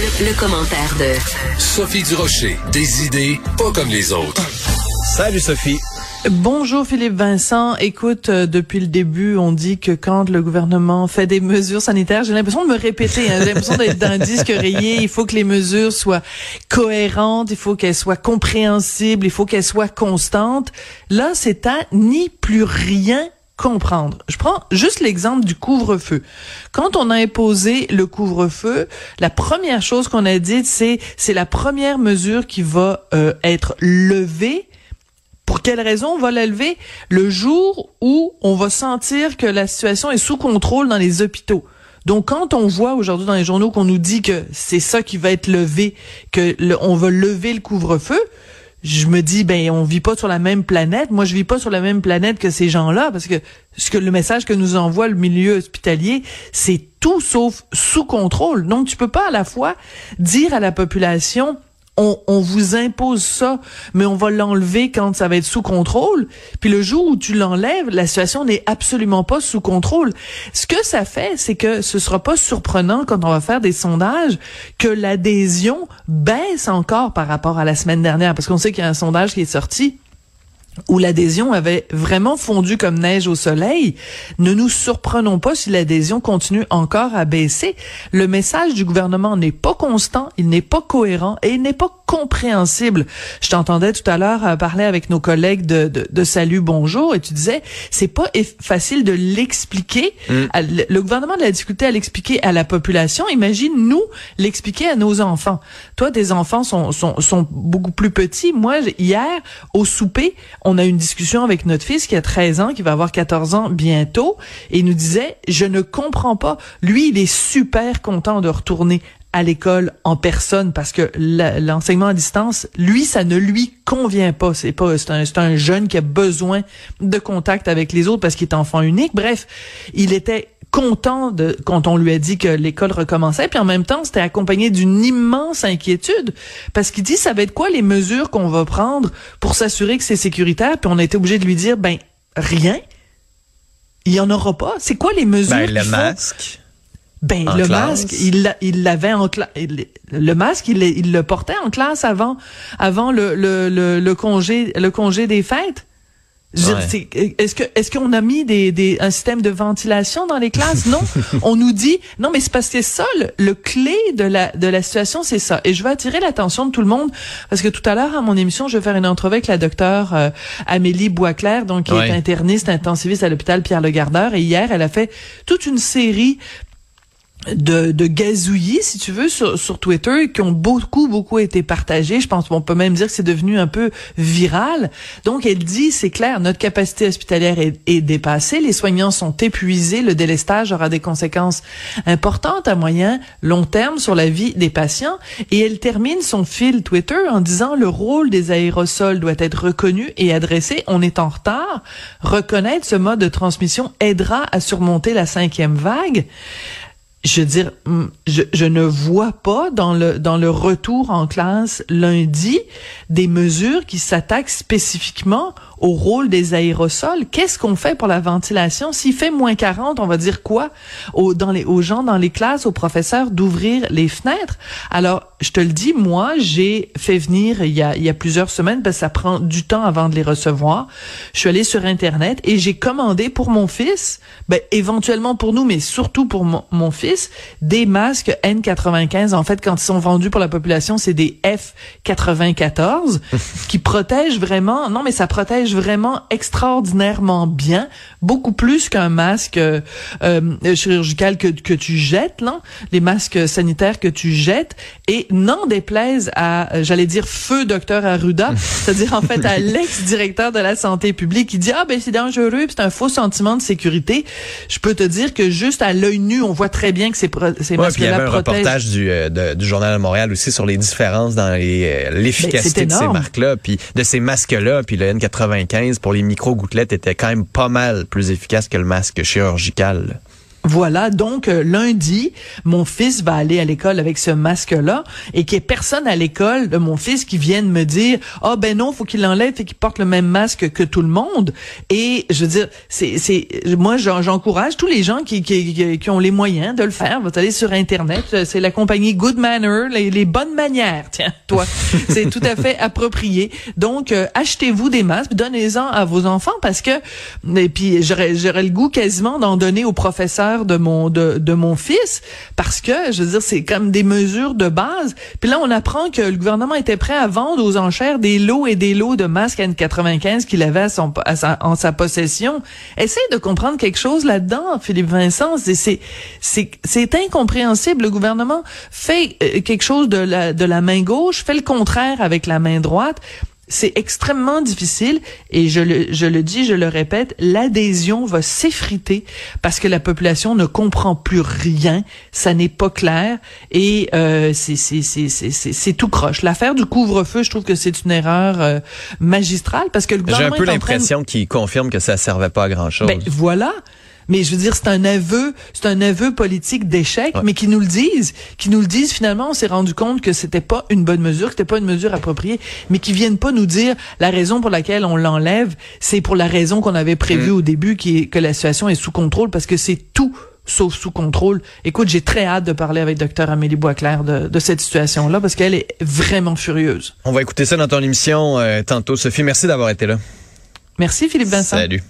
Le, commentaire de Sophie Durocher. Des idées pas comme les autres. Salut Sophie. Bonjour Philippe Vincent. Écoute, euh, depuis le début, on dit que quand le gouvernement fait des mesures sanitaires, j'ai l'impression de me répéter, hein, j'ai l'impression d'être dans un disque rayé. Il faut que les mesures soient cohérentes, il faut qu'elles soient compréhensibles, il faut qu'elles soient constantes. Là, c'est à ni plus rien Je prends juste l'exemple du couvre-feu. Quand on a imposé le couvre-feu, la première chose qu'on a dit, c'est c'est la première mesure qui va euh, être levée. Pour quelle raison on va la lever? Le jour où on va sentir que la situation est sous contrôle dans les hôpitaux. Donc, quand on voit aujourd'hui dans les journaux qu'on nous dit que c'est ça qui va être levé, que on va lever le couvre-feu, je me dis ben on vit pas sur la même planète. Moi je vis pas sur la même planète que ces gens-là parce que ce que le message que nous envoie le milieu hospitalier, c'est tout sauf sous contrôle. Donc tu peux pas à la fois dire à la population on, vous impose ça, mais on va l'enlever quand ça va être sous contrôle. Puis le jour où tu l'enlèves, la situation n'est absolument pas sous contrôle. Ce que ça fait, c'est que ce sera pas surprenant quand on va faire des sondages que l'adhésion baisse encore par rapport à la semaine dernière, parce qu'on sait qu'il y a un sondage qui est sorti où l'adhésion avait vraiment fondu comme neige au soleil, ne nous surprenons pas si l'adhésion continue encore à baisser. Le message du gouvernement n'est pas constant, il n'est pas cohérent et il n'est pas compréhensible. Je t'entendais tout à l'heure euh, parler avec nos collègues de, de, Salut Bonjour et tu disais c'est pas facile de l'expliquer. Mm. Le gouvernement a de la difficulté à l'expliquer à la population. Imagine nous l'expliquer à nos enfants. Toi, tes enfants sont, sont, sont beaucoup plus petits. Moi, hier, au souper, on a une discussion avec notre fils qui a 13 ans, qui va avoir 14 ans bientôt, et il nous disait, je ne comprends pas. Lui, il est super content de retourner à l'école en personne parce que l'enseignement à distance, lui, ça ne lui convient pas. C'est pas, c'est un, un, jeune qui a besoin de contact avec les autres parce qu'il est enfant unique. Bref, il était content de quand on lui a dit que l'école recommençait, puis en même temps, c'était accompagné d'une immense inquiétude parce qu'il dit ça va être quoi les mesures qu'on va prendre pour s'assurer que c'est sécuritaire, puis on a été obligé de lui dire ben rien. Il y en aura pas. C'est quoi les mesures Ben le masque. Ben le masque, il il l'avait en classe. Le masque, il, il le portait en classe avant avant le le, le, le congé le congé des fêtes. Est-ce que est-ce qu'on a mis des, des un système de ventilation dans les classes? Non, on nous dit non mais c'est parce que ça le, clé de la de la situation c'est ça. Et je veux attirer l'attention de tout le monde parce que tout à l'heure à mon émission je vais faire une entrevue avec la docteure euh, Amélie Boisclair donc qui est interniste intensiviste à l'hôpital Pierre Le Gardeur et hier elle a fait toute une série de, de gazouillis, si tu veux, sur, sur Twitter, qui ont beaucoup, beaucoup été partagés. Je pense qu'on peut même dire que c'est devenu un peu viral. Donc, elle dit, c'est clair, notre capacité hospitalière est, est, dépassée, les soignants sont épuisés, le délestage aura des conséquences importantes à moyen, long terme sur la vie des patients. Et elle termine son fil Twitter en disant, le rôle des aérosols doit être reconnu et adressé. On est en retard. Reconnaître ce mode de transmission aidera à surmonter la cinquième vague je veux dire, je, je, ne vois pas dans le dans le retour en classe lundi des mesures qui s'attaquent spécifiquement au rôle des aérosols. Qu'est-ce qu'on fait pour la ventilation? S'il fait moins 40, on va dire quoi aux, dans les, aux gens dans les classes, aux professeurs d'ouvrir les fenêtres? Alors, je te le dis, moi, j'ai fait venir il y a, il y a plusieurs semaines, parce que ça prend du temps avant de les recevoir. Je suis allée sur Internet et j'ai commandé pour mon fils, ben, éventuellement pour nous, mais surtout pour mon, mon fils, des masques N95. En fait, quand ils sont vendus pour la population, c'est des F94 qui protègent vraiment, non, mais ça protège vraiment extraordinairement bien, beaucoup plus qu'un masque euh, euh, chirurgical que, que tu jettes, là, les masques sanitaires que tu jettes, et n'en déplaise à, euh, j'allais dire, feu docteur Arruda, c'est-à-dire en fait à l'ex-directeur de la santé publique qui dit, ah ben c'est dangereux, c'est un faux sentiment de sécurité. Je peux te dire que juste à l'œil nu, on voit très bien que ces, ces masques-là Il y avait un reportage du, du Journal de Montréal aussi sur les différences dans l'efficacité de ces marques-là, puis de ces masques-là, puis le N80 pour les micro-gouttelettes était quand même pas mal plus efficace que le masque chirurgical. Voilà, donc euh, lundi, mon fils va aller à l'école avec ce masque-là et qu'il n'y ait personne à l'école de mon fils qui vienne me dire « Ah oh, ben non, faut qu'il l'enlève et qu'il porte le même masque que tout le monde. » Et je veux dire, c'est, c'est moi j'encourage tous les gens qui, qui, qui, ont les moyens de le faire. Vous allez sur Internet, euh, c'est la compagnie Good Manner, les, les bonnes manières, tiens, toi. c'est tout à fait approprié. Donc, euh, achetez-vous des masques, donnez-en à vos enfants parce que, et puis j'aurais, j'aurais le goût quasiment d'en donner aux professeurs de mon de, de mon fils parce que je veux dire c'est comme des mesures de base. Puis là on apprend que le gouvernement était prêt à vendre aux enchères des lots et des lots de masques N95 qu'il avait en sa possession. Essaye de comprendre quelque chose là-dedans, Philippe Vincent. C'est c'est c'est incompréhensible. Le gouvernement fait euh, quelque chose de la de la main gauche, fait le contraire avec la main droite c'est extrêmement difficile et je le, je le dis, je le répète, l'adhésion va s'effriter parce que la population ne comprend plus rien, ça n'est pas clair et euh, c'est tout croche. L'affaire du couvre-feu, je trouve que c'est une erreur euh, magistrale parce que le gouvernement J'ai un peu l'impression qu'il confirme que ça servait pas à grand-chose. Ben, voilà. Mais je veux dire, c'est un aveu, c'est un aveu politique d'échec, mais qui nous le disent, qui nous le disent finalement, on s'est rendu compte que c'était pas une bonne mesure, que c'était pas une mesure appropriée, mais qui viennent pas nous dire la raison pour laquelle on l'enlève, c'est pour la raison qu'on avait prévue mm. au début, qui est que la situation est sous contrôle, parce que c'est tout sauf sous contrôle. Écoute, j'ai très hâte de parler avec Dr Amélie Boisclair de, de cette situation-là parce qu'elle est vraiment furieuse. On va écouter ça dans ton émission euh, tantôt. Sophie, merci d'avoir été là. Merci Philippe Vincent. Salut.